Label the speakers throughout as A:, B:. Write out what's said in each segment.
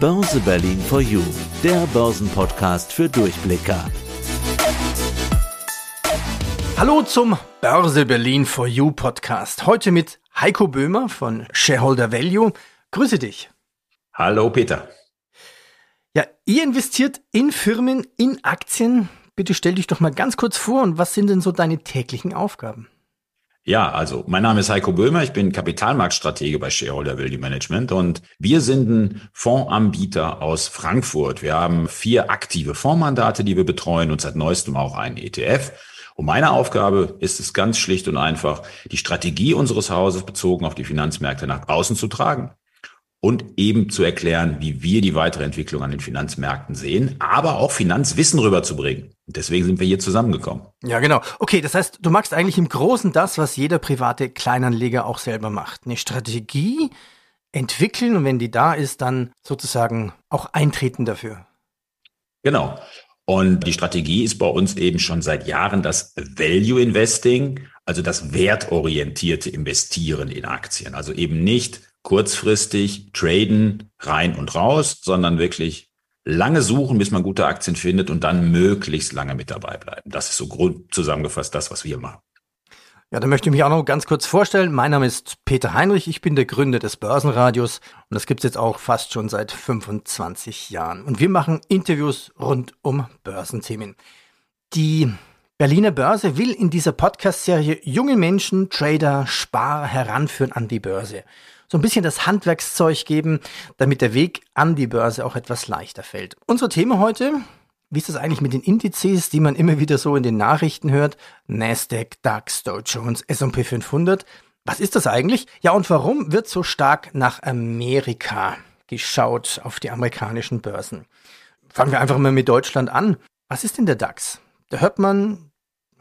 A: Börse Berlin for You, der Börsenpodcast für Durchblicker.
B: Hallo zum Börse Berlin for You Podcast. Heute mit Heiko Böhmer von Shareholder Value. Grüße dich.
C: Hallo Peter.
B: Ja, ihr investiert in Firmen, in Aktien. Bitte stell dich doch mal ganz kurz vor und was sind denn so deine täglichen Aufgaben?
C: Ja, also mein Name ist Heiko Böhmer, ich bin Kapitalmarktstratege bei Shareholder Value Management und wir sind ein Fondsanbieter aus Frankfurt. Wir haben vier aktive Fondsmandate, die wir betreuen und seit neuestem auch einen ETF. Und meine Aufgabe ist es ganz schlicht und einfach, die Strategie unseres Hauses bezogen auf die Finanzmärkte nach außen zu tragen und eben zu erklären, wie wir die weitere Entwicklung an den Finanzmärkten sehen, aber auch Finanzwissen rüberzubringen. Deswegen sind wir hier zusammengekommen.
B: Ja, genau. Okay, das heißt, du machst eigentlich im Großen das, was jeder private Kleinanleger auch selber macht. Eine Strategie entwickeln und wenn die da ist, dann sozusagen auch eintreten dafür.
C: Genau. Und die Strategie ist bei uns eben schon seit Jahren das Value Investing, also das wertorientierte Investieren in Aktien. Also eben nicht kurzfristig traden rein und raus, sondern wirklich lange suchen, bis man gute Aktien findet und dann möglichst lange mit dabei bleiben. Das ist so grob zusammengefasst das, was wir machen.
B: Ja, dann möchte ich mich auch noch ganz kurz vorstellen. Mein Name ist Peter Heinrich, ich bin der Gründer des Börsenradios und das gibt's jetzt auch fast schon seit 25 Jahren. Und wir machen Interviews rund um Börsenthemen. Die Berliner Börse will in dieser Podcast-Serie junge Menschen, Trader, Sparer heranführen an die Börse so ein bisschen das Handwerkszeug geben, damit der Weg an die Börse auch etwas leichter fällt. Unser Thema heute, wie ist das eigentlich mit den Indizes, die man immer wieder so in den Nachrichten hört? Nasdaq, DAX, Dow Jones, S&P 500. Was ist das eigentlich? Ja, und warum wird so stark nach Amerika geschaut auf die amerikanischen Börsen? Fangen wir einfach mal mit Deutschland an. Was ist denn der DAX? Da hört man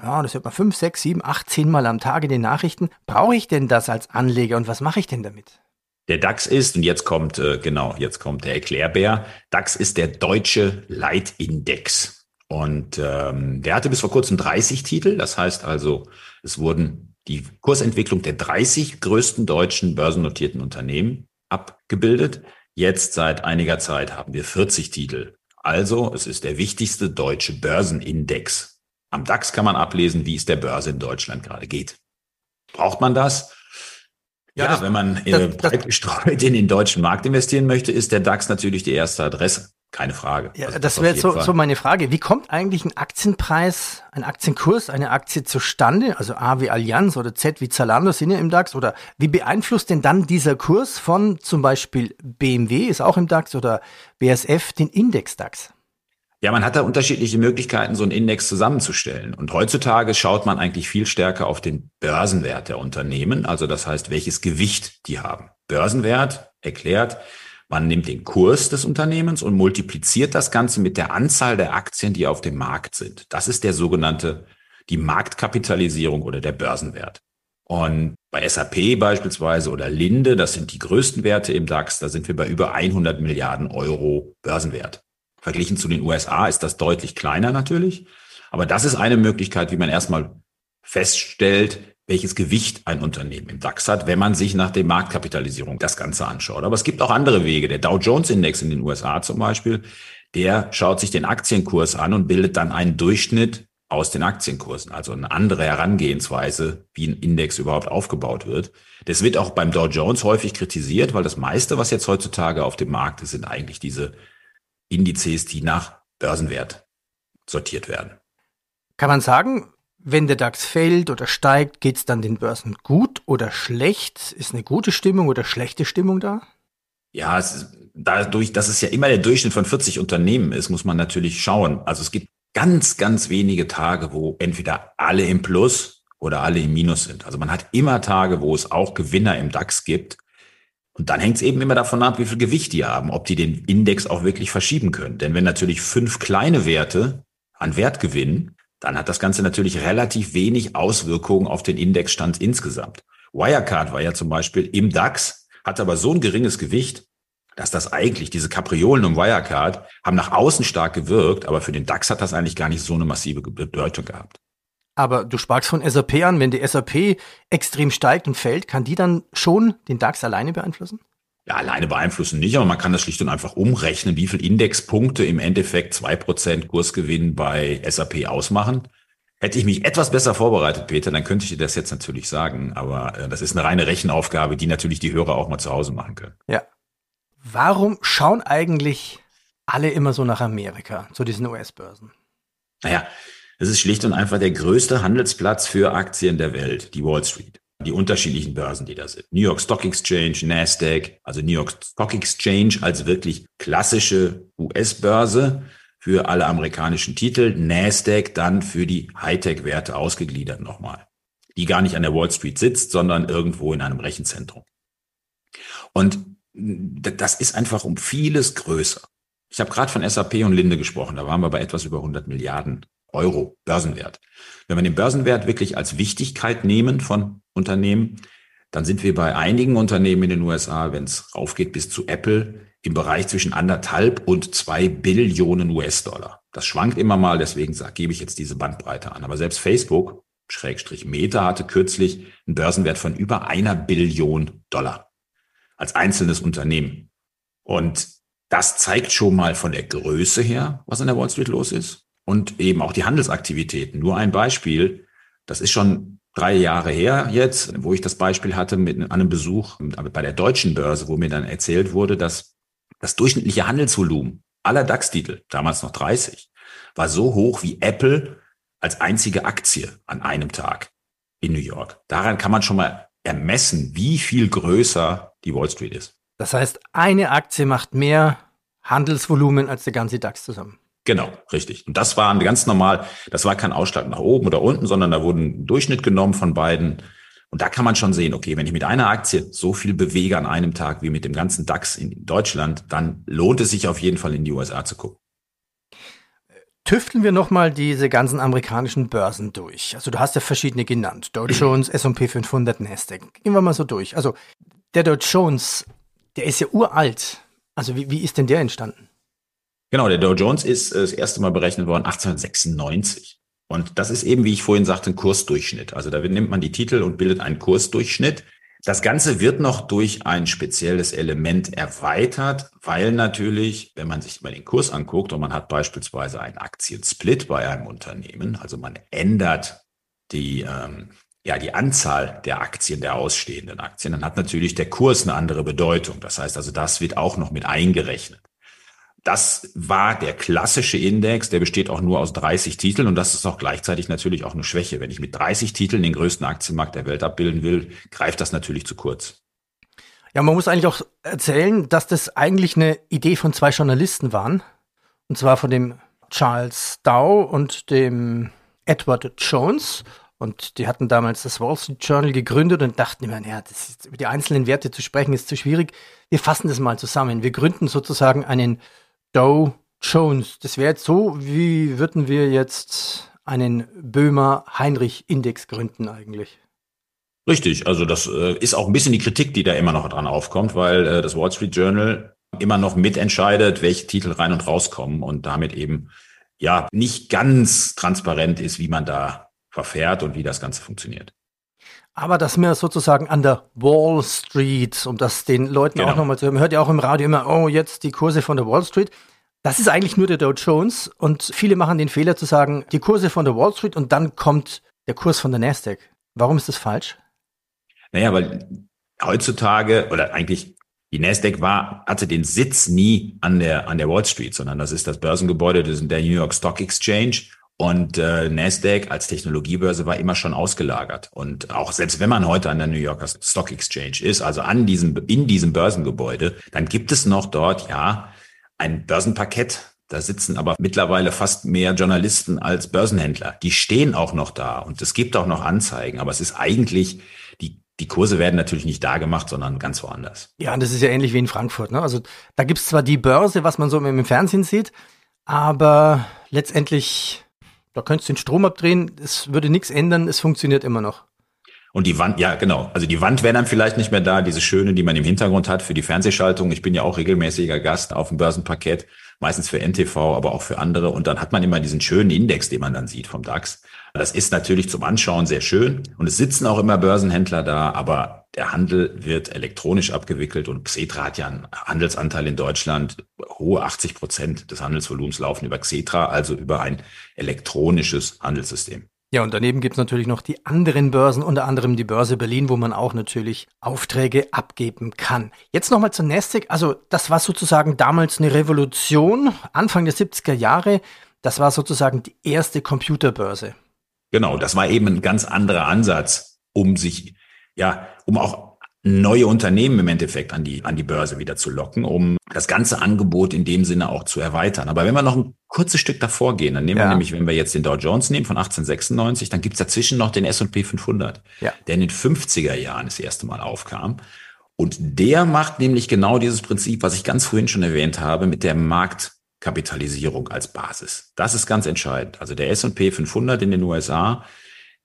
B: ja, das hört man fünf, sechs, sieben, acht, zehn Mal am Tag in den Nachrichten. Brauche ich denn das als Anleger und was mache ich denn damit?
C: Der DAX ist, und jetzt kommt, äh, genau, jetzt kommt der Erklärbär, DAX ist der deutsche Leitindex. Und ähm, der hatte bis vor kurzem 30 Titel. Das heißt also, es wurden die Kursentwicklung der 30 größten deutschen börsennotierten Unternehmen abgebildet. Jetzt seit einiger Zeit haben wir 40 Titel. Also es ist der wichtigste deutsche Börsenindex am DAX kann man ablesen, wie es der Börse in Deutschland gerade geht. Braucht man das? Ja, ja das, wenn man äh, das, breit gestreut in den deutschen Markt investieren möchte, ist der DAX natürlich die erste Adresse. Keine Frage.
B: Ja, also das, wäre jetzt so, so meine Frage. Wie kommt eigentlich ein Aktienpreis, ein Aktienkurs, eine Aktie zustande? Also A wie Allianz oder Z wie Zalando sind ja im DAX. Oder wie beeinflusst denn dann dieser Kurs von zum Beispiel BMW, ist auch im DAX, oder BSF den Index DAX?
C: Ja, man hat da unterschiedliche Möglichkeiten, so einen Index zusammenzustellen. Und heutzutage schaut man eigentlich viel stärker auf den Börsenwert der Unternehmen, also das heißt, welches Gewicht die haben. Börsenwert erklärt, man nimmt den Kurs des Unternehmens und multipliziert das Ganze mit der Anzahl der Aktien, die auf dem Markt sind. Das ist der sogenannte, die Marktkapitalisierung oder der Börsenwert. Und bei SAP beispielsweise oder Linde, das sind die größten Werte im DAX, da sind wir bei über 100 Milliarden Euro Börsenwert. Verglichen zu den USA ist das deutlich kleiner natürlich. Aber das ist eine Möglichkeit, wie man erstmal feststellt, welches Gewicht ein Unternehmen im DAX hat, wenn man sich nach der Marktkapitalisierung das Ganze anschaut. Aber es gibt auch andere Wege. Der Dow Jones Index in den USA zum Beispiel, der schaut sich den Aktienkurs an und bildet dann einen Durchschnitt aus den Aktienkursen. Also eine andere Herangehensweise, wie ein Index überhaupt aufgebaut wird. Das wird auch beim Dow Jones häufig kritisiert, weil das meiste, was jetzt heutzutage auf dem Markt ist, sind eigentlich diese Indizes, die nach Börsenwert sortiert werden.
B: Kann man sagen, wenn der DAX fällt oder steigt, geht es dann den Börsen gut oder schlecht? Ist eine gute Stimmung oder schlechte Stimmung da?
C: Ja, ist, dadurch, dass es ja immer der Durchschnitt von 40 Unternehmen ist, muss man natürlich schauen. Also es gibt ganz, ganz wenige Tage, wo entweder alle im Plus oder alle im Minus sind. Also man hat immer Tage, wo es auch Gewinner im DAX gibt. Und dann hängt es eben immer davon ab, wie viel Gewicht die haben, ob die den Index auch wirklich verschieben können. Denn wenn natürlich fünf kleine Werte an Wert gewinnen, dann hat das Ganze natürlich relativ wenig Auswirkungen auf den Indexstand insgesamt. Wirecard war ja zum Beispiel im DAX, hat aber so ein geringes Gewicht, dass das eigentlich, diese Kapriolen um Wirecard haben nach außen stark gewirkt, aber für den DAX hat das eigentlich gar nicht so eine massive Bedeutung gehabt.
B: Aber du sprachst von SAP an, wenn die SAP extrem steigt und fällt, kann die dann schon den DAX alleine beeinflussen?
C: Ja, alleine beeinflussen nicht, aber man kann das schlicht und einfach umrechnen, wie viel Indexpunkte im Endeffekt zwei Prozent Kursgewinn bei SAP ausmachen. Hätte ich mich etwas besser vorbereitet, Peter, dann könnte ich dir das jetzt natürlich sagen. Aber äh, das ist eine reine Rechenaufgabe, die natürlich die Hörer auch mal zu Hause machen können.
B: Ja. Warum schauen eigentlich alle immer so nach Amerika, zu diesen US-Börsen?
C: Naja, es ist schlicht und einfach der größte Handelsplatz für Aktien der Welt, die Wall Street die unterschiedlichen Börsen, die da sind. New York Stock Exchange, Nasdaq, also New York Stock Exchange als wirklich klassische US-Börse für alle amerikanischen Titel, Nasdaq dann für die Hightech-Werte ausgegliedert nochmal, die gar nicht an der Wall Street sitzt, sondern irgendwo in einem Rechenzentrum. Und das ist einfach um vieles größer. Ich habe gerade von SAP und Linde gesprochen, da waren wir bei etwas über 100 Milliarden Euro Börsenwert. Wenn wir den Börsenwert wirklich als Wichtigkeit nehmen von Unternehmen, dann sind wir bei einigen Unternehmen in den USA, wenn es raufgeht bis zu Apple, im Bereich zwischen anderthalb und zwei Billionen US-Dollar. Das schwankt immer mal, deswegen gebe ich jetzt diese Bandbreite an. Aber selbst Facebook, Schrägstrich Meta, hatte kürzlich einen Börsenwert von über einer Billion Dollar als einzelnes Unternehmen. Und das zeigt schon mal von der Größe her, was an der Wall Street los ist und eben auch die Handelsaktivitäten. Nur ein Beispiel, das ist schon drei Jahre her jetzt, wo ich das Beispiel hatte mit einem Besuch bei der deutschen Börse, wo mir dann erzählt wurde, dass das durchschnittliche Handelsvolumen aller DAX-Titel, damals noch 30, war so hoch wie Apple als einzige Aktie an einem Tag in New York. Daran kann man schon mal ermessen, wie viel größer die Wall Street ist.
B: Das heißt, eine Aktie macht mehr Handelsvolumen als der ganze DAX zusammen.
C: Genau, richtig. Und das war ganz normal. Das war kein Ausschlag nach oben oder unten, sondern da wurden ein Durchschnitt genommen von beiden. Und da kann man schon sehen, okay, wenn ich mit einer Aktie so viel bewege an einem Tag wie mit dem ganzen DAX in Deutschland, dann lohnt es sich auf jeden Fall in die USA zu gucken.
B: Tüfteln wir nochmal diese ganzen amerikanischen Börsen durch. Also du hast ja verschiedene genannt. Dow Jones, S&P 500, Nasdaq. Gehen wir mal so durch. Also der Dow Jones, der ist ja uralt. Also wie, wie ist denn der entstanden?
C: Genau, der Dow Jones ist äh, das erste Mal berechnet worden 1896. Und das ist eben, wie ich vorhin sagte, ein Kursdurchschnitt. Also da nimmt man die Titel und bildet einen Kursdurchschnitt. Das Ganze wird noch durch ein spezielles Element erweitert, weil natürlich, wenn man sich mal den Kurs anguckt und man hat beispielsweise einen Aktiensplit bei einem Unternehmen, also man ändert die, ähm, ja, die Anzahl der Aktien, der ausstehenden Aktien, dann hat natürlich der Kurs eine andere Bedeutung. Das heißt also, das wird auch noch mit eingerechnet. Das war der klassische Index, der besteht auch nur aus 30 Titeln und das ist auch gleichzeitig natürlich auch eine Schwäche. Wenn ich mit 30 Titeln den größten Aktienmarkt der Welt abbilden will, greift das natürlich zu kurz.
B: Ja, man muss eigentlich auch erzählen, dass das eigentlich eine Idee von zwei Journalisten waren. Und zwar von dem Charles Dow und dem Edward Jones. Und die hatten damals das Wall Street Journal gegründet und dachten immer, ja, das ist, über die einzelnen Werte zu sprechen ist zu schwierig. Wir fassen das mal zusammen. Wir gründen sozusagen einen Dow Jones. Das wäre jetzt so, wie würden wir jetzt einen Böhmer-Heinrich-Index gründen eigentlich?
C: Richtig, also das äh, ist auch ein bisschen die Kritik, die da immer noch dran aufkommt, weil äh, das Wall Street Journal immer noch mitentscheidet, welche Titel rein und rauskommen und damit eben ja nicht ganz transparent ist, wie man da verfährt und wie das Ganze funktioniert.
B: Aber dass wir sozusagen an der Wall Street, um das den Leuten genau. auch nochmal zu hören, man hört ja auch im Radio immer, oh, jetzt die Kurse von der Wall Street. Das ist eigentlich nur der Dow Jones und viele machen den Fehler zu sagen, die Kurse von der Wall Street und dann kommt der Kurs von der Nasdaq. Warum ist das falsch?
C: Naja, weil heutzutage oder eigentlich die Nasdaq war, hatte den Sitz nie an der, an der Wall Street, sondern das ist das Börsengebäude das ist der New York Stock Exchange. Und äh, Nasdaq als Technologiebörse war immer schon ausgelagert. Und auch selbst wenn man heute an der New Yorker Stock Exchange ist, also an diesem, in diesem Börsengebäude, dann gibt es noch dort, ja, ein Börsenparkett. Da sitzen aber mittlerweile fast mehr Journalisten als Börsenhändler. Die stehen auch noch da und es gibt auch noch Anzeigen, aber es ist eigentlich, die, die Kurse werden natürlich nicht da gemacht, sondern ganz woanders.
B: Ja, und das ist ja ähnlich wie in Frankfurt. Ne? Also da gibt's zwar die Börse, was man so im Fernsehen sieht, aber letztendlich da könntest du den Strom abdrehen, es würde nichts ändern, es funktioniert immer noch.
C: Und die Wand, ja, genau. Also die Wand wäre dann vielleicht nicht mehr da, diese schöne, die man im Hintergrund hat für die Fernsehschaltung. Ich bin ja auch regelmäßiger Gast auf dem Börsenparkett, meistens für NTV, aber auch für andere. Und dann hat man immer diesen schönen Index, den man dann sieht vom DAX. Das ist natürlich zum Anschauen sehr schön und es sitzen auch immer Börsenhändler da, aber der Handel wird elektronisch abgewickelt und Xetra hat ja einen Handelsanteil in Deutschland. Hohe 80 Prozent des Handelsvolumens laufen über Xetra, also über ein elektronisches Handelssystem.
B: Ja, und daneben gibt's natürlich noch die anderen Börsen, unter anderem die Börse Berlin, wo man auch natürlich Aufträge abgeben kann. Jetzt nochmal zur Nasdaq. Also das war sozusagen damals eine Revolution, Anfang der 70er Jahre. Das war sozusagen die erste Computerbörse.
C: Genau, das war eben ein ganz anderer Ansatz, um sich, ja, um auch neue Unternehmen im Endeffekt an die, an die Börse wieder zu locken, um das ganze Angebot in dem Sinne auch zu erweitern. Aber wenn wir noch ein kurzes Stück davor gehen, dann nehmen ja. wir nämlich, wenn wir jetzt den Dow Jones nehmen von 1896, dann gibt's dazwischen noch den S&P 500, ja. der in den 50er Jahren das erste Mal aufkam. Und der macht nämlich genau dieses Prinzip, was ich ganz vorhin schon erwähnt habe, mit der Marktkapitalisierung als Basis. Das ist ganz entscheidend. Also der S&P 500 in den USA,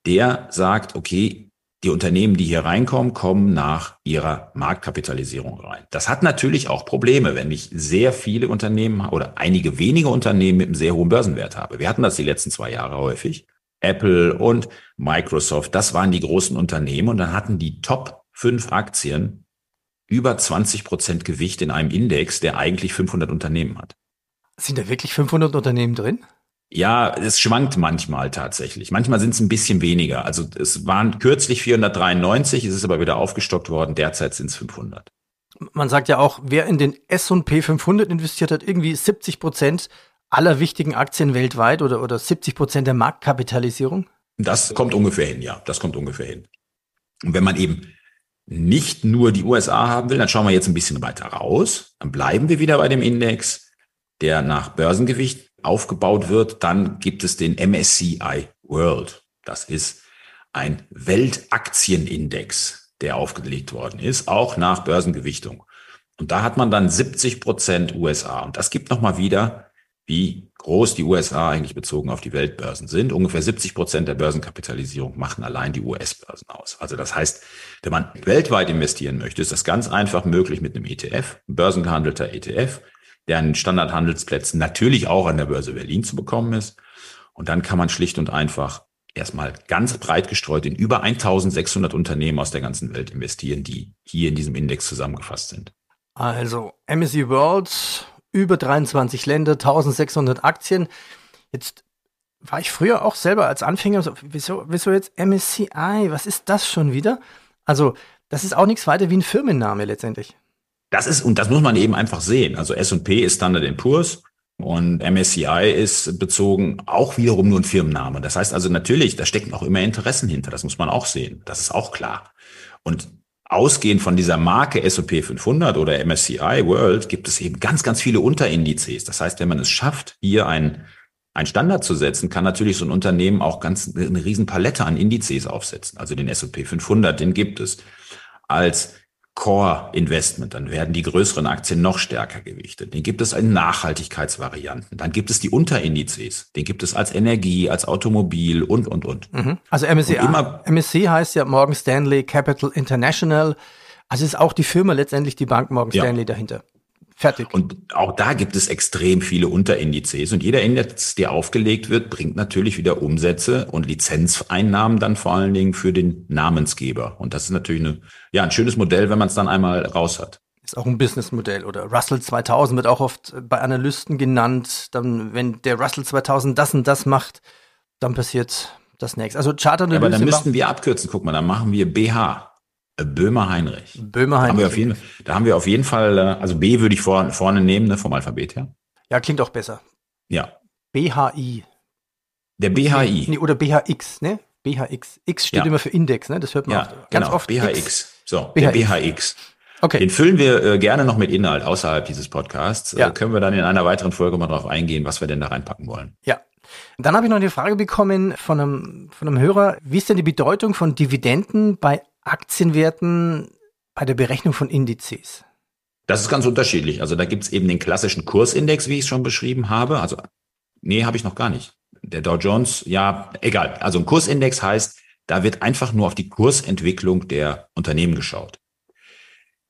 C: der sagt, okay, die Unternehmen, die hier reinkommen, kommen nach ihrer Marktkapitalisierung rein. Das hat natürlich auch Probleme, wenn ich sehr viele Unternehmen oder einige wenige Unternehmen mit einem sehr hohen Börsenwert habe. Wir hatten das die letzten zwei Jahre häufig. Apple und Microsoft, das waren die großen Unternehmen und dann hatten die Top fünf Aktien über 20 Prozent Gewicht in einem Index, der eigentlich 500 Unternehmen hat.
B: Sind da wirklich 500 Unternehmen drin?
C: Ja, es schwankt manchmal tatsächlich. Manchmal sind es ein bisschen weniger. Also es waren kürzlich 493, es ist aber wieder aufgestockt worden. Derzeit sind es 500.
B: Man sagt ja auch, wer in den S&P 500 investiert hat, irgendwie 70 Prozent aller wichtigen Aktien weltweit oder, oder 70 Prozent der Marktkapitalisierung?
C: Das kommt ungefähr hin, ja. Das kommt ungefähr hin. Und wenn man eben nicht nur die USA haben will, dann schauen wir jetzt ein bisschen weiter raus. Dann bleiben wir wieder bei dem Index, der nach Börsengewicht aufgebaut wird, dann gibt es den MSCI World. Das ist ein Weltaktienindex, der aufgelegt worden ist, auch nach Börsengewichtung. Und da hat man dann 70 Prozent USA. Und das gibt nochmal wieder, wie groß die USA eigentlich bezogen auf die Weltbörsen sind. Ungefähr 70 Prozent der Börsenkapitalisierung machen allein die US-Börsen aus. Also das heißt, wenn man weltweit investieren möchte, ist das ganz einfach möglich mit einem ETF, ein börsengehandelter ETF der an Standardhandelsplätzen natürlich auch an der Börse Berlin zu bekommen ist. Und dann kann man schlicht und einfach erstmal ganz breit gestreut in über 1600 Unternehmen aus der ganzen Welt investieren, die hier in diesem Index zusammengefasst sind.
B: Also MSCI World, über 23 Länder, 1600 Aktien. Jetzt war ich früher auch selber als Anfänger so, wieso, wieso jetzt MSCI? Was ist das schon wieder? Also, das ist auch nichts weiter wie ein Firmenname letztendlich.
C: Das ist, und das muss man eben einfach sehen. Also S&P ist Standard Poor's und MSCI ist bezogen auch wiederum nur ein Firmenname. Das heißt also natürlich, da stecken auch immer Interessen hinter. Das muss man auch sehen. Das ist auch klar. Und ausgehend von dieser Marke S&P 500 oder MSCI World gibt es eben ganz, ganz viele Unterindizes. Das heißt, wenn man es schafft, hier ein ein Standard zu setzen, kann natürlich so ein Unternehmen auch ganz eine riesen Palette an Indizes aufsetzen. Also den S&P 500, den gibt es. Als Core Investment, dann werden die größeren Aktien noch stärker gewichtet. Den gibt es in Nachhaltigkeitsvarianten. Dann gibt es die Unterindizes. Den gibt es als Energie, als Automobil und, und, und.
B: Mhm. Also MSCI, und immer, MSCI heißt ja Morgan Stanley Capital International. Also ist auch die Firma letztendlich die Bank Morgan Stanley ja. dahinter. Fertig.
C: Und auch da gibt es extrem viele Unterindizes und jeder Index, der aufgelegt wird, bringt natürlich wieder Umsätze und Lizenzeinnahmen dann vor allen Dingen für den Namensgeber. Und das ist natürlich eine, ja, ein schönes Modell, wenn man es dann einmal raus hat.
B: Ist auch ein Businessmodell oder Russell 2000 wird auch oft bei Analysten genannt. Dann, wenn der Russell 2000 das und das macht, dann passiert das nächste. Also Chartanalyse.
C: Ja, aber dann müssten wir abkürzen. Guck mal, dann machen wir BH. Böhmer Heinrich.
B: Böhmer Heinrich.
C: Da haben wir auf jeden, da haben wir auf jeden Fall, äh, also B würde ich vor, vorne nehmen, ne, vom Alphabet her.
B: Ja, klingt auch besser.
C: Ja.
B: BHI.
C: Der BHI.
B: Nee, oder BHX, ne? BHX. X steht ja. immer für Index, ne? Das hört man
C: ja,
B: oft.
C: ganz genau. oft. BHX. X. So, BHX. der BHX. Okay. Den füllen wir äh, gerne noch mit Inhalt außerhalb dieses Podcasts. Ja. Äh, können wir dann in einer weiteren Folge mal drauf eingehen, was wir denn da reinpacken wollen.
B: Ja. Dann habe ich noch eine Frage bekommen von einem, von einem Hörer. Wie ist denn die Bedeutung von Dividenden bei Aktienwerten bei der Berechnung von Indizes?
C: Das ist ganz unterschiedlich. Also da gibt es eben den klassischen Kursindex, wie ich es schon beschrieben habe. Also, nee, habe ich noch gar nicht. Der Dow Jones, ja, egal. Also ein Kursindex heißt, da wird einfach nur auf die Kursentwicklung der Unternehmen geschaut.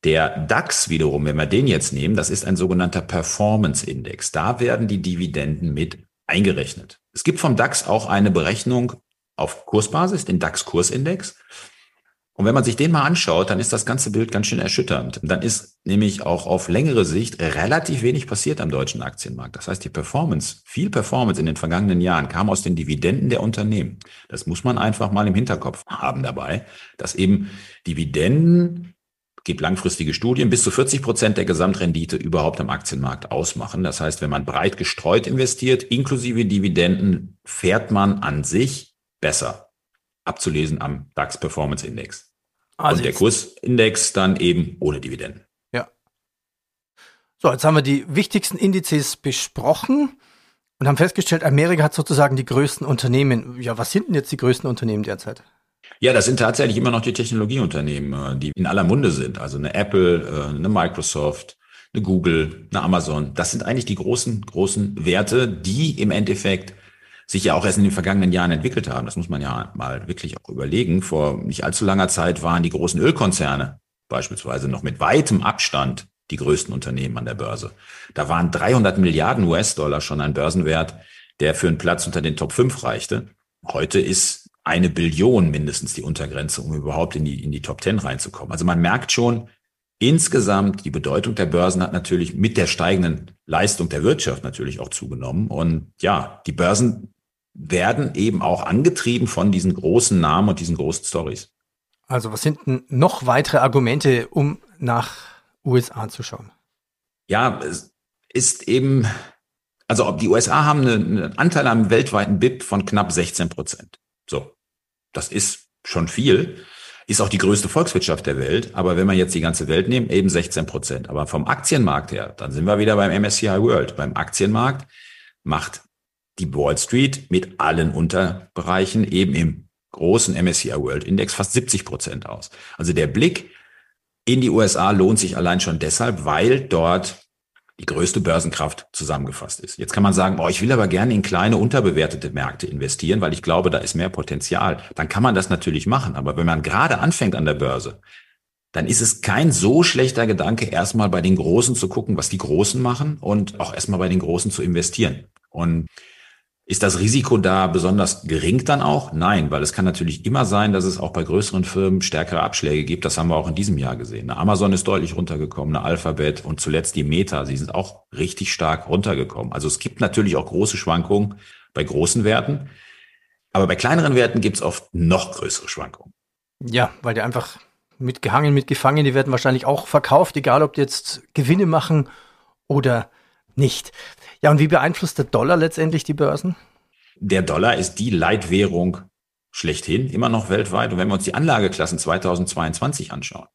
C: Der DAX wiederum, wenn wir den jetzt nehmen, das ist ein sogenannter Performance Index. Da werden die Dividenden mit eingerechnet. Es gibt vom DAX auch eine Berechnung auf Kursbasis, den DAX-Kursindex. Und wenn man sich den mal anschaut, dann ist das ganze Bild ganz schön erschütternd. Dann ist nämlich auch auf längere Sicht relativ wenig passiert am deutschen Aktienmarkt. Das heißt, die Performance, viel Performance in den vergangenen Jahren kam aus den Dividenden der Unternehmen. Das muss man einfach mal im Hinterkopf haben dabei, dass eben Dividenden gibt langfristige Studien, bis zu 40 Prozent der Gesamtrendite überhaupt am Aktienmarkt ausmachen. Das heißt, wenn man breit gestreut investiert, inklusive Dividenden, fährt man an sich besser abzulesen am DAX Performance Index. Also und der Kursindex dann eben ohne Dividenden.
B: Ja. So, jetzt haben wir die wichtigsten Indizes besprochen und haben festgestellt, Amerika hat sozusagen die größten Unternehmen. Ja, was sind denn jetzt die größten Unternehmen derzeit?
C: Ja, das sind tatsächlich immer noch die Technologieunternehmen, äh, die in aller Munde sind. Also eine Apple, äh, eine Microsoft, eine Google, eine Amazon. Das sind eigentlich die großen, großen Werte, die im Endeffekt sich ja auch erst in den vergangenen Jahren entwickelt haben. Das muss man ja mal wirklich auch überlegen. Vor nicht allzu langer Zeit waren die großen Ölkonzerne beispielsweise noch mit weitem Abstand die größten Unternehmen an der Börse. Da waren 300 Milliarden US-Dollar schon ein Börsenwert, der für einen Platz unter den Top 5 reichte. Heute ist eine Billion mindestens die Untergrenze, um überhaupt in die, in die Top 10 reinzukommen. Also man merkt schon, insgesamt die Bedeutung der Börsen hat natürlich mit der steigenden Leistung der Wirtschaft natürlich auch zugenommen. Und ja, die Börsen werden eben auch angetrieben von diesen großen Namen und diesen großen Stories.
B: Also was sind denn noch weitere Argumente, um nach USA zu schauen?
C: Ja, es ist eben, also die USA haben einen Anteil am weltweiten BIP von knapp 16 Prozent. So, das ist schon viel. Ist auch die größte Volkswirtschaft der Welt. Aber wenn man jetzt die ganze Welt nimmt, eben 16 Prozent. Aber vom Aktienmarkt her, dann sind wir wieder beim MSCI World. Beim Aktienmarkt macht die Wall Street mit allen Unterbereichen eben im großen MSCI World Index fast 70 Prozent aus. Also der Blick in die USA lohnt sich allein schon deshalb, weil dort die größte Börsenkraft zusammengefasst ist. Jetzt kann man sagen, oh, ich will aber gerne in kleine, unterbewertete Märkte investieren, weil ich glaube, da ist mehr Potenzial. Dann kann man das natürlich machen. Aber wenn man gerade anfängt an der Börse, dann ist es kein so schlechter Gedanke, erstmal bei den Großen zu gucken, was die Großen machen und auch erstmal bei den Großen zu investieren. Und ist das Risiko da besonders gering dann auch? Nein, weil es kann natürlich immer sein, dass es auch bei größeren Firmen stärkere Abschläge gibt. Das haben wir auch in diesem Jahr gesehen. Amazon ist deutlich runtergekommen, eine Alphabet und zuletzt die Meta. Sie sind auch richtig stark runtergekommen. Also es gibt natürlich auch große Schwankungen bei großen Werten. Aber bei kleineren Werten gibt es oft noch größere Schwankungen.
B: Ja, weil die einfach mitgehangen, mitgefangen, die werden wahrscheinlich auch verkauft, egal ob die jetzt Gewinne machen oder nicht. Ja, und wie beeinflusst der Dollar letztendlich die Börsen?
C: Der Dollar ist die Leitwährung schlechthin, immer noch weltweit. Und wenn wir uns die Anlageklassen 2022 anschauen,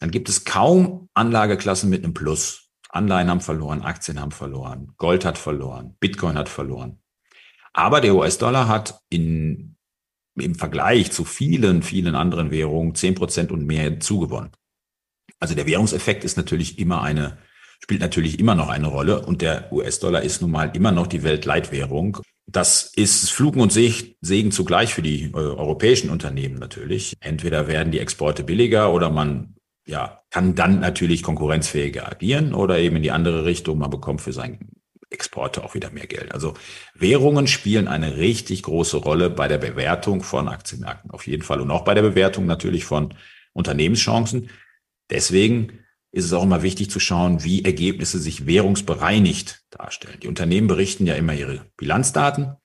C: dann gibt es kaum Anlageklassen mit einem Plus. Anleihen haben verloren, Aktien haben verloren, Gold hat verloren, Bitcoin hat verloren. Aber der US-Dollar hat in, im Vergleich zu vielen, vielen anderen Währungen zehn Prozent und mehr zugewonnen. Also der Währungseffekt ist natürlich immer eine spielt natürlich immer noch eine Rolle und der US-Dollar ist nun mal immer noch die Weltleitwährung. Das ist Flugen und Segen zugleich für die äh, europäischen Unternehmen natürlich. Entweder werden die Exporte billiger oder man ja, kann dann natürlich konkurrenzfähiger agieren oder eben in die andere Richtung. Man bekommt für seine Exporte auch wieder mehr Geld. Also Währungen spielen eine richtig große Rolle bei der Bewertung von Aktienmärkten auf jeden Fall und auch bei der Bewertung natürlich von Unternehmenschancen. Deswegen ist es auch immer wichtig zu schauen, wie Ergebnisse sich währungsbereinigt darstellen. Die Unternehmen berichten ja immer ihre Bilanzdaten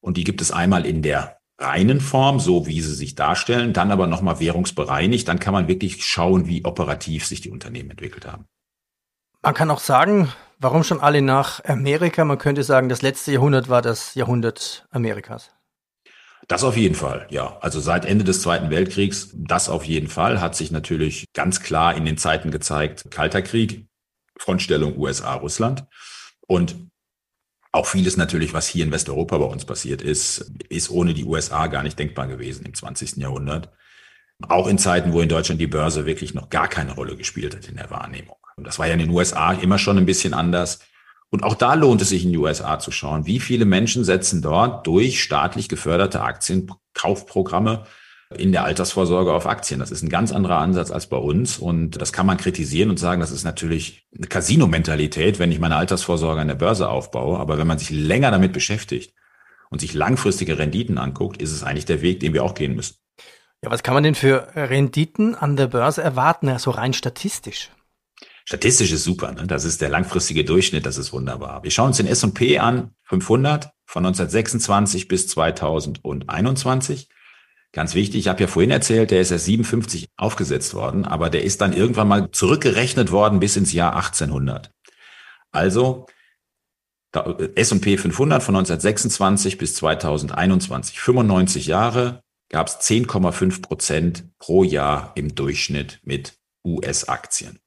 C: und die gibt es einmal in der reinen Form, so wie sie sich darstellen, dann aber nochmal währungsbereinigt. Dann kann man wirklich schauen, wie operativ sich die Unternehmen entwickelt haben.
B: Man kann auch sagen, warum schon alle nach Amerika? Man könnte sagen, das letzte Jahrhundert war das Jahrhundert Amerikas.
C: Das auf jeden Fall, ja. Also seit Ende des Zweiten Weltkriegs, das auf jeden Fall, hat sich natürlich ganz klar in den Zeiten gezeigt, Kalter Krieg, Frontstellung USA-Russland. Und auch vieles natürlich, was hier in Westeuropa bei uns passiert ist, ist ohne die USA gar nicht denkbar gewesen im 20. Jahrhundert. Auch in Zeiten, wo in Deutschland die Börse wirklich noch gar keine Rolle gespielt hat in der Wahrnehmung. Und das war ja in den USA immer schon ein bisschen anders. Und auch da lohnt es sich in die USA zu schauen. Wie viele Menschen setzen dort durch staatlich geförderte Aktienkaufprogramme in der Altersvorsorge auf Aktien. Das ist ein ganz anderer Ansatz als bei uns. Und das kann man kritisieren und sagen, das ist natürlich eine Casino-Mentalität, wenn ich meine Altersvorsorge an der Börse aufbaue. Aber wenn man sich länger damit beschäftigt und sich langfristige Renditen anguckt, ist es eigentlich der Weg, den wir auch gehen müssen.
B: Ja, was kann man denn für Renditen an der Börse erwarten, so rein statistisch?
C: Statistisch ist super, ne? das ist der langfristige Durchschnitt, das ist wunderbar. Wir schauen uns den S&P an, 500 von 1926 bis 2021. Ganz wichtig, ich habe ja vorhin erzählt, der ist erst 57 aufgesetzt worden, aber der ist dann irgendwann mal zurückgerechnet worden bis ins Jahr 1800. Also S&P 500 von 1926 bis 2021, 95 Jahre, gab es 10,5 Prozent pro Jahr im Durchschnitt mit US-Aktien.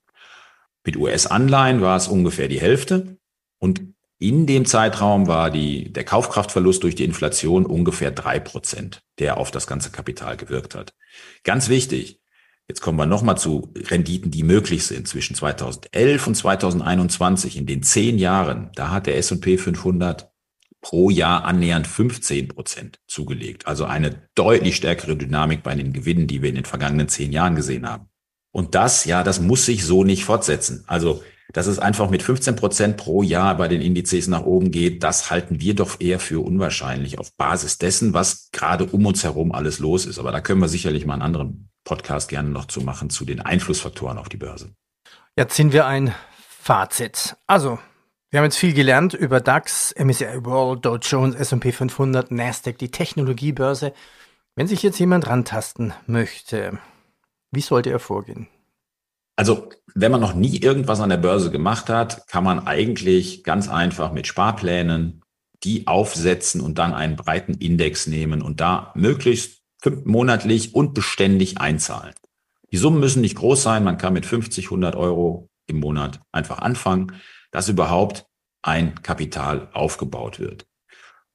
C: Mit US-Anleihen war es ungefähr die Hälfte und in dem Zeitraum war die, der Kaufkraftverlust durch die Inflation ungefähr drei Prozent, der auf das ganze Kapital gewirkt hat. Ganz wichtig, jetzt kommen wir nochmal zu Renditen, die möglich sind zwischen 2011 und 2021. In den zehn Jahren, da hat der S&P 500 pro Jahr annähernd 15 Prozent zugelegt. Also eine deutlich stärkere Dynamik bei den Gewinnen, die wir in den vergangenen zehn Jahren gesehen haben. Und das, ja, das muss sich so nicht fortsetzen. Also dass es einfach mit 15 Prozent pro Jahr bei den Indizes nach oben geht, das halten wir doch eher für unwahrscheinlich auf Basis dessen, was gerade um uns herum alles los ist. Aber da können wir sicherlich mal einen anderen Podcast gerne noch zu machen zu den Einflussfaktoren auf die Börse.
B: Jetzt sind wir ein Fazit. Also, wir haben jetzt viel gelernt über DAX, MSCI World, Dow Jones, S&P 500, Nasdaq, die Technologiebörse. Wenn sich jetzt jemand rantasten möchte, wie sollte er vorgehen?
C: Also, wenn man noch nie irgendwas an der Börse gemacht hat, kann man eigentlich ganz einfach mit Sparplänen die aufsetzen und dann einen breiten Index nehmen und da möglichst monatlich und beständig einzahlen. Die Summen müssen nicht groß sein. Man kann mit 50, 100 Euro im Monat einfach anfangen, dass überhaupt ein Kapital aufgebaut wird.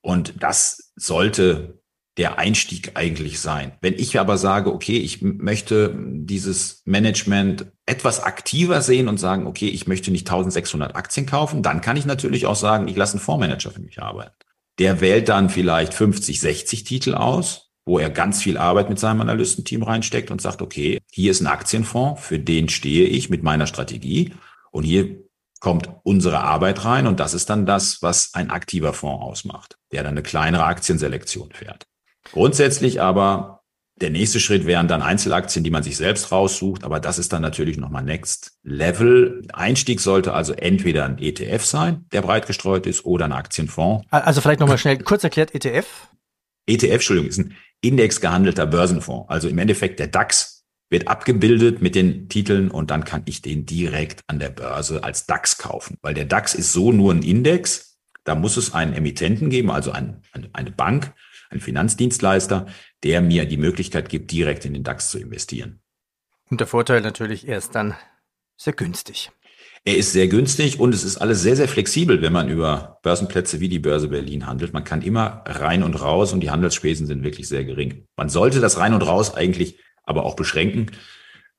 C: Und das sollte der Einstieg eigentlich sein. Wenn ich aber sage, okay, ich möchte dieses Management etwas aktiver sehen und sagen, okay, ich möchte nicht 1600 Aktien kaufen, dann kann ich natürlich auch sagen, ich lasse einen Fondsmanager für mich arbeiten. Der wählt dann vielleicht 50, 60 Titel aus, wo er ganz viel Arbeit mit seinem Analystenteam reinsteckt und sagt, okay, hier ist ein Aktienfonds, für den stehe ich mit meiner Strategie und hier kommt unsere Arbeit rein und das ist dann das, was ein aktiver Fonds ausmacht, der dann eine kleinere Aktienselektion fährt. Grundsätzlich aber der nächste Schritt wären dann Einzelaktien, die man sich selbst raussucht, aber das ist dann natürlich nochmal Next Level. Einstieg sollte also entweder ein ETF sein, der breit gestreut ist, oder ein Aktienfonds.
B: Also vielleicht nochmal schnell kurz erklärt, ETF?
C: ETF, Entschuldigung, ist ein indexgehandelter Börsenfonds. Also im Endeffekt der DAX wird abgebildet mit den Titeln und dann kann ich den direkt an der Börse als DAX kaufen, weil der DAX ist so nur ein Index. Da muss es einen Emittenten geben, also ein, eine Bank, ein Finanzdienstleister, der mir die Möglichkeit gibt, direkt in den DAX zu investieren.
B: Und der Vorteil natürlich, er ist dann sehr günstig.
C: Er ist sehr günstig und es ist alles sehr, sehr flexibel, wenn man über Börsenplätze wie die Börse Berlin handelt. Man kann immer rein und raus und die Handelsspesen sind wirklich sehr gering. Man sollte das rein und raus eigentlich aber auch beschränken,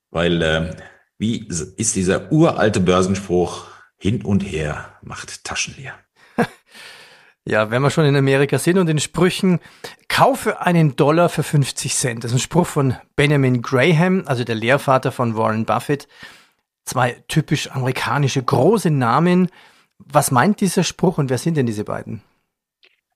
C: weil äh, wie ist dieser uralte Börsenspruch, hin und her macht Taschen leer.
B: Ja, wenn wir schon in Amerika sind und in Sprüchen, kaufe einen Dollar für 50 Cent. Das ist ein Spruch von Benjamin Graham, also der Lehrvater von Warren Buffett. Zwei typisch amerikanische große Namen. Was meint dieser Spruch und wer sind denn diese beiden?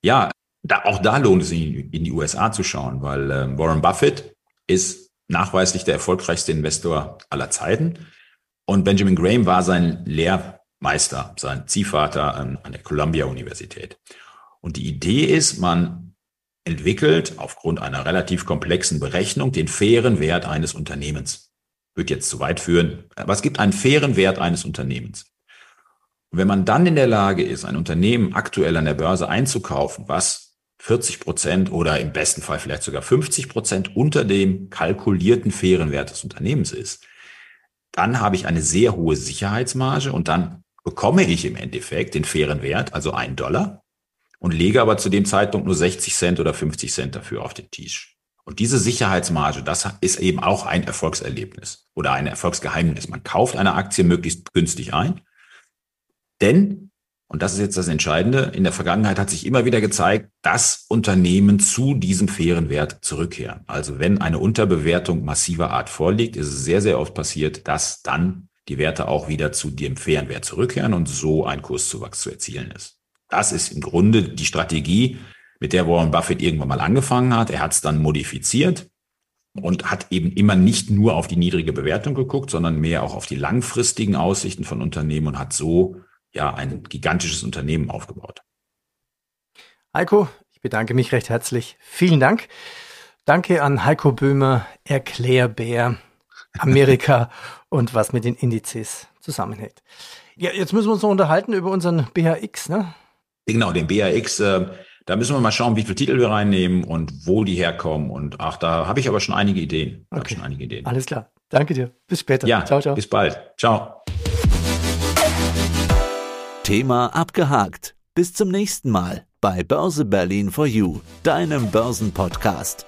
C: Ja, da, auch da lohnt es sich, in die USA zu schauen, weil äh, Warren Buffett ist nachweislich der erfolgreichste Investor aller Zeiten. Und Benjamin Graham war sein Lehrmeister, sein Ziehvater an, an der Columbia Universität. Und die Idee ist, man entwickelt aufgrund einer relativ komplexen Berechnung den fairen Wert eines Unternehmens. Wird jetzt zu weit führen, aber es gibt einen fairen Wert eines Unternehmens. Und wenn man dann in der Lage ist, ein Unternehmen aktuell an der Börse einzukaufen, was 40 Prozent oder im besten Fall vielleicht sogar 50 Prozent unter dem kalkulierten fairen Wert des Unternehmens ist, dann habe ich eine sehr hohe Sicherheitsmarge und dann bekomme ich im Endeffekt den fairen Wert, also einen Dollar, und lege aber zu dem Zeitpunkt nur 60 Cent oder 50 Cent dafür auf den Tisch. Und diese Sicherheitsmarge, das ist eben auch ein Erfolgserlebnis oder ein Erfolgsgeheimnis. Man kauft eine Aktie möglichst günstig ein, denn, und das ist jetzt das Entscheidende, in der Vergangenheit hat sich immer wieder gezeigt, dass Unternehmen zu diesem fairen Wert zurückkehren. Also wenn eine Unterbewertung massiver Art vorliegt, ist es sehr, sehr oft passiert, dass dann die Werte auch wieder zu dem fairen Wert zurückkehren und so ein Kurszuwachs zu erzielen ist. Das ist im Grunde die Strategie mit der Warren Buffett irgendwann mal angefangen hat. Er hat es dann modifiziert und hat eben immer nicht nur auf die niedrige Bewertung geguckt, sondern mehr auch auf die langfristigen Aussichten von Unternehmen und hat so ja ein gigantisches Unternehmen aufgebaut.
B: Heiko, ich bedanke mich recht herzlich. Vielen Dank. Danke an Heiko Böhmer, Erklärbär, Amerika und was mit den Indizes zusammenhängt. Ja, jetzt müssen wir uns noch unterhalten über unseren BHX, ne?
C: Genau, den BHX. Äh, da müssen wir mal schauen, wie viele Titel wir reinnehmen und wo die herkommen. Und ach, da habe ich aber schon einige Ideen.
B: Okay.
C: Schon einige Ideen.
B: Alles klar. Danke dir. Bis später.
C: Ja, ciao, ciao. Bis bald. Ciao.
A: Thema abgehakt. Bis zum nächsten Mal bei Börse Berlin for You, deinem Börsenpodcast.